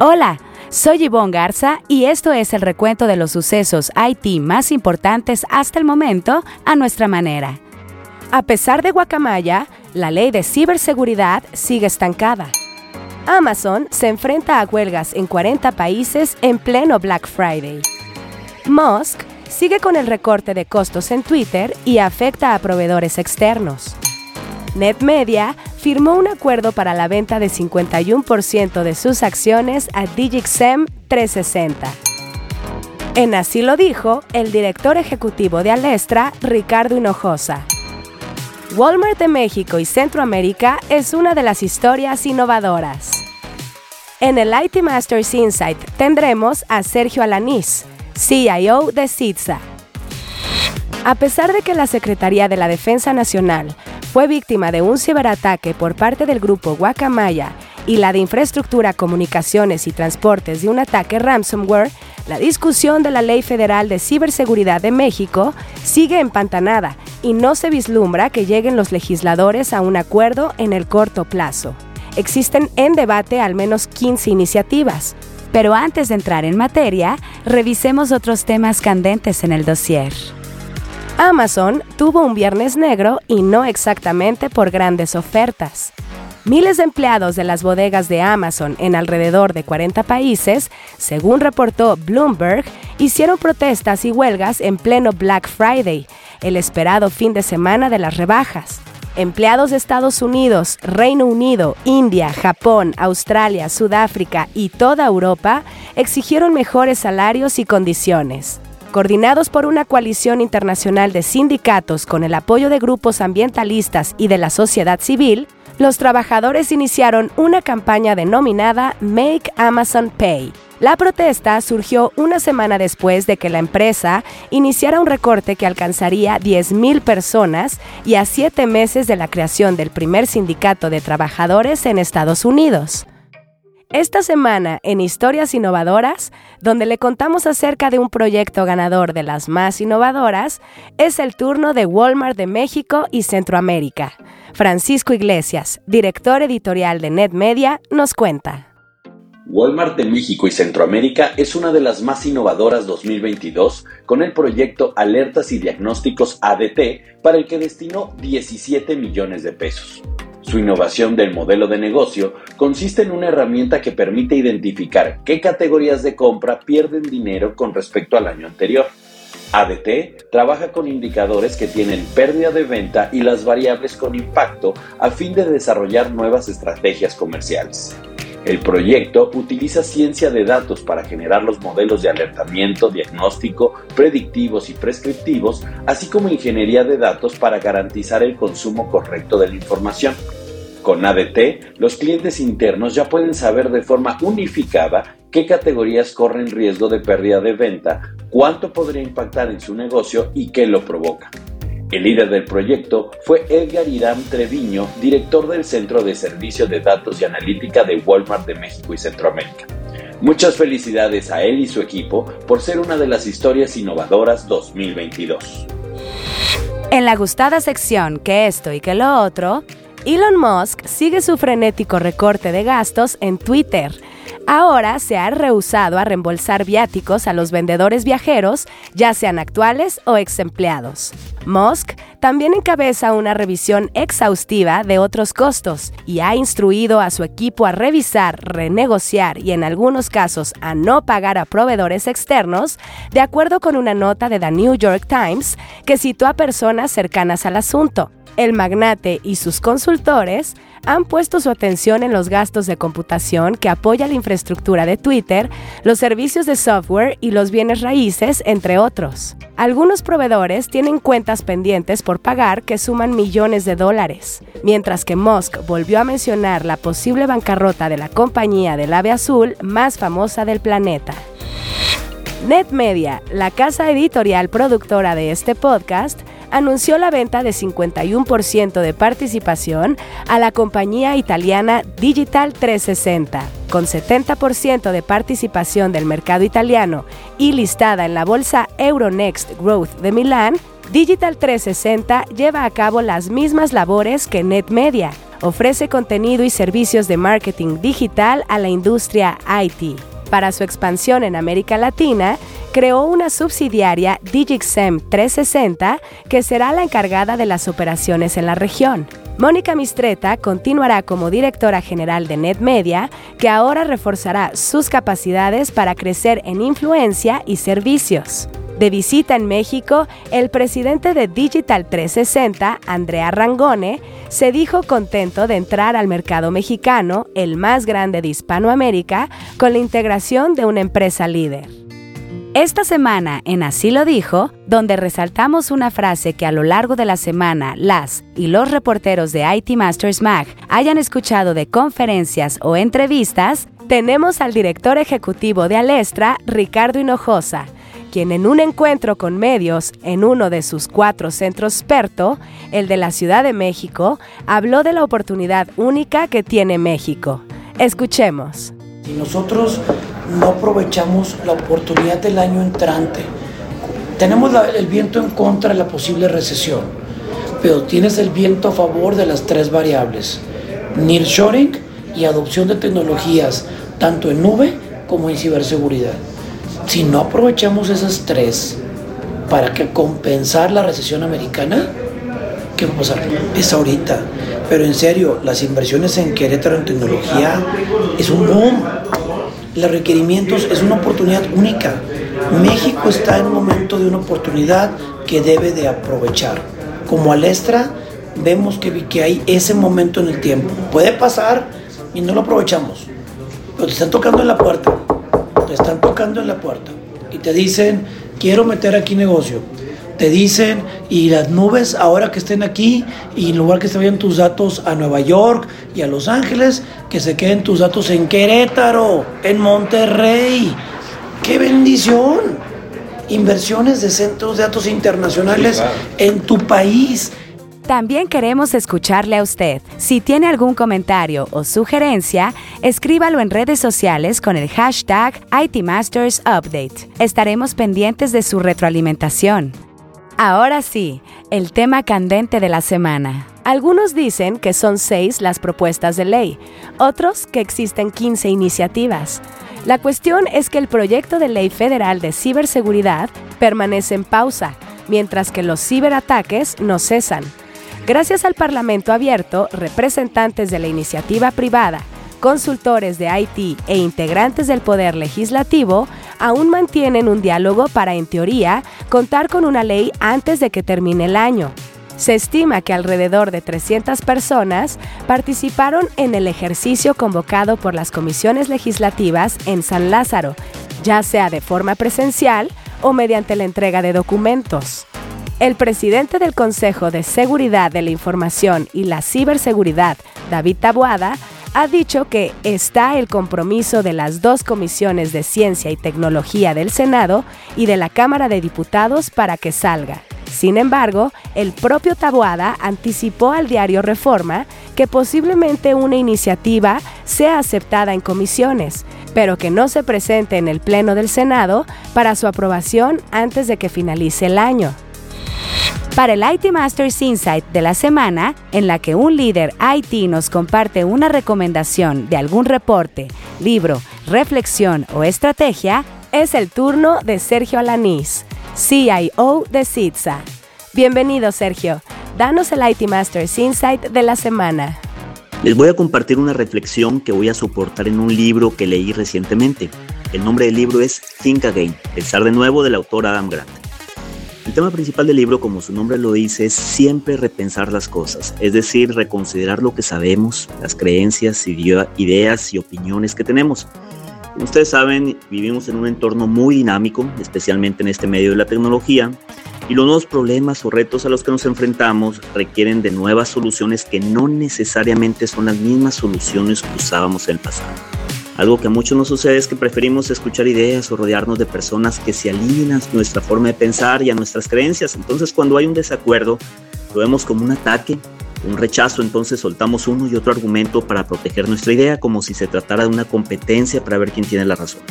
Hola, soy Yvonne Garza y esto es el recuento de los sucesos IT más importantes hasta el momento a nuestra manera. A pesar de Guacamaya, la ley de ciberseguridad sigue estancada. Amazon se enfrenta a huelgas en 40 países en pleno Black Friday. Musk sigue con el recorte de costos en Twitter y afecta a proveedores externos. NetMedia firmó un acuerdo para la venta de 51% de sus acciones a Digixem 360. En así lo dijo el director ejecutivo de Alestra, Ricardo Hinojosa. Walmart de México y Centroamérica es una de las historias innovadoras. En el IT Masters Insight tendremos a Sergio Alanís, CIO de CITSA. A pesar de que la Secretaría de la Defensa Nacional fue víctima de un ciberataque por parte del grupo Guacamaya y la de infraestructura, comunicaciones y transportes de un ataque ransomware, la discusión de la Ley Federal de Ciberseguridad de México sigue empantanada y no se vislumbra que lleguen los legisladores a un acuerdo en el corto plazo. Existen en debate al menos 15 iniciativas. Pero antes de entrar en materia, revisemos otros temas candentes en el dossier. Amazon tuvo un viernes negro y no exactamente por grandes ofertas. Miles de empleados de las bodegas de Amazon en alrededor de 40 países, según reportó Bloomberg, hicieron protestas y huelgas en pleno Black Friday, el esperado fin de semana de las rebajas. Empleados de Estados Unidos, Reino Unido, India, Japón, Australia, Sudáfrica y toda Europa exigieron mejores salarios y condiciones. Coordinados por una coalición internacional de sindicatos con el apoyo de grupos ambientalistas y de la sociedad civil, los trabajadores iniciaron una campaña denominada Make Amazon Pay. La protesta surgió una semana después de que la empresa iniciara un recorte que alcanzaría 10.000 personas y a siete meses de la creación del primer sindicato de trabajadores en Estados Unidos. Esta semana en Historias Innovadoras, donde le contamos acerca de un proyecto ganador de las más innovadoras, es el turno de Walmart de México y Centroamérica. Francisco Iglesias, director editorial de NetMedia, nos cuenta. Walmart de México y Centroamérica es una de las más innovadoras 2022 con el proyecto Alertas y Diagnósticos ADT para el que destinó 17 millones de pesos. Su innovación del modelo de negocio consiste en una herramienta que permite identificar qué categorías de compra pierden dinero con respecto al año anterior. ADT trabaja con indicadores que tienen pérdida de venta y las variables con impacto a fin de desarrollar nuevas estrategias comerciales. El proyecto utiliza ciencia de datos para generar los modelos de alertamiento, diagnóstico, predictivos y prescriptivos, así como ingeniería de datos para garantizar el consumo correcto de la información. Con ADT, los clientes internos ya pueden saber de forma unificada qué categorías corren riesgo de pérdida de venta, cuánto podría impactar en su negocio y qué lo provoca. El líder del proyecto fue Edgar Irán Treviño, director del Centro de Servicio de Datos y Analítica de Walmart de México y Centroamérica. Muchas felicidades a él y su equipo por ser una de las historias innovadoras 2022. En la gustada sección que esto y que lo otro, Elon Musk sigue su frenético recorte de gastos en Twitter. Ahora se ha rehusado a reembolsar viáticos a los vendedores viajeros, ya sean actuales o ex empleados. Musk también encabeza una revisión exhaustiva de otros costos y ha instruido a su equipo a revisar, renegociar y en algunos casos a no pagar a proveedores externos, de acuerdo con una nota de The New York Times que citó a personas cercanas al asunto. El magnate y sus consultores han puesto su atención en los gastos de computación que apoya la infraestructura de Twitter, los servicios de software y los bienes raíces, entre otros. Algunos proveedores tienen cuentas pendientes por pagar que suman millones de dólares, mientras que Musk volvió a mencionar la posible bancarrota de la compañía del ave azul más famosa del planeta. NetMedia, la casa editorial productora de este podcast, anunció la venta de 51% de participación a la compañía italiana Digital 360. Con 70% de participación del mercado italiano y listada en la bolsa Euronext Growth de Milán, Digital 360 lleva a cabo las mismas labores que NetMedia, ofrece contenido y servicios de marketing digital a la industria IT. Para su expansión en América Latina, creó una subsidiaria DigixEM 360 que será la encargada de las operaciones en la región. Mónica Mistreta continuará como directora general de NetMedia, que ahora reforzará sus capacidades para crecer en influencia y servicios. De visita en México, el presidente de Digital 360, Andrea Rangone, se dijo contento de entrar al mercado mexicano, el más grande de Hispanoamérica, con la integración de una empresa líder. Esta semana en Así lo dijo, donde resaltamos una frase que a lo largo de la semana las y los reporteros de IT Masters Mag hayan escuchado de conferencias o entrevistas, tenemos al director ejecutivo de Alestra, Ricardo Hinojosa, quien en un encuentro con medios en uno de sus cuatro centros PERTO, el de la Ciudad de México, habló de la oportunidad única que tiene México. Escuchemos. Si nosotros no aprovechamos la oportunidad del año entrante, tenemos el viento en contra de la posible recesión, pero tienes el viento a favor de las tres variables, nearshoring y adopción de tecnologías, tanto en nube como en ciberseguridad si no aprovechamos esas tres para que compensar la recesión americana, ¿qué va a pasar? Es ahorita. Pero en serio, las inversiones en Querétaro en tecnología es un boom. Los requerimientos es una oportunidad única. México está en un momento de una oportunidad que debe de aprovechar. Como Alestra, vemos que, que hay ese momento en el tiempo. Puede pasar y no lo aprovechamos. Pero te están tocando en la puerta te están tocando en la puerta y te dicen, quiero meter aquí negocio. Te dicen, y las nubes ahora que estén aquí, y en lugar que se vayan tus datos a Nueva York y a Los Ángeles, que se queden tus datos en Querétaro, en Monterrey. ¡Qué bendición! Inversiones de centros de datos internacionales en tu país. También queremos escucharle a usted. Si tiene algún comentario o sugerencia, escríbalo en redes sociales con el hashtag ITMastersUpdate. Estaremos pendientes de su retroalimentación. Ahora sí, el tema candente de la semana. Algunos dicen que son seis las propuestas de ley, otros que existen 15 iniciativas. La cuestión es que el proyecto de ley federal de ciberseguridad permanece en pausa, mientras que los ciberataques no cesan. Gracias al Parlamento abierto, representantes de la iniciativa privada, consultores de IT e integrantes del Poder Legislativo aún mantienen un diálogo para, en teoría, contar con una ley antes de que termine el año. Se estima que alrededor de 300 personas participaron en el ejercicio convocado por las comisiones legislativas en San Lázaro, ya sea de forma presencial o mediante la entrega de documentos. El presidente del Consejo de Seguridad de la Información y la Ciberseguridad, David Tabuada, ha dicho que está el compromiso de las dos comisiones de Ciencia y Tecnología del Senado y de la Cámara de Diputados para que salga. Sin embargo, el propio Tabuada anticipó al diario Reforma que posiblemente una iniciativa sea aceptada en comisiones, pero que no se presente en el Pleno del Senado para su aprobación antes de que finalice el año para el IT Masters Insight de la semana, en la que un líder IT nos comparte una recomendación de algún reporte, libro, reflexión o estrategia, es el turno de Sergio Alanís, CIO de CITSA. Bienvenido Sergio, danos el IT Masters Insight de la semana. Les voy a compartir una reflexión que voy a soportar en un libro que leí recientemente. El nombre del libro es Think Again, Pensar de nuevo del autor Adam Grant. El tema principal del libro, como su nombre lo dice, es siempre repensar las cosas, es decir, reconsiderar lo que sabemos, las creencias, ideas y opiniones que tenemos. Como ustedes saben, vivimos en un entorno muy dinámico, especialmente en este medio de la tecnología, y los nuevos problemas o retos a los que nos enfrentamos requieren de nuevas soluciones que no necesariamente son las mismas soluciones que usábamos en el pasado. Algo que a muchos nos sucede es que preferimos escuchar ideas o rodearnos de personas que se alinean a nuestra forma de pensar y a nuestras creencias. Entonces cuando hay un desacuerdo, lo vemos como un ataque, un rechazo, entonces soltamos uno y otro argumento para proteger nuestra idea como si se tratara de una competencia para ver quién tiene la razón.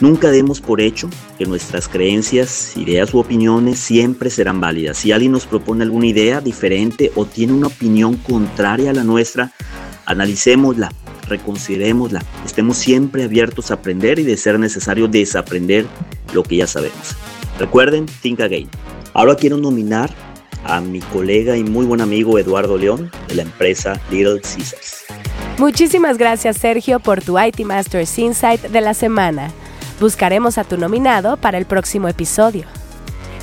Nunca demos por hecho que nuestras creencias, ideas u opiniones siempre serán válidas. Si alguien nos propone alguna idea diferente o tiene una opinión contraria a la nuestra, analicémosla, reconsiderémosla, estemos siempre abiertos a aprender y de ser necesario desaprender lo que ya sabemos. Recuerden, think again. Ahora quiero nominar a mi colega y muy buen amigo Eduardo León de la empresa Little Caesars. Muchísimas gracias Sergio por tu IT Masters Insight de la semana. Buscaremos a tu nominado para el próximo episodio.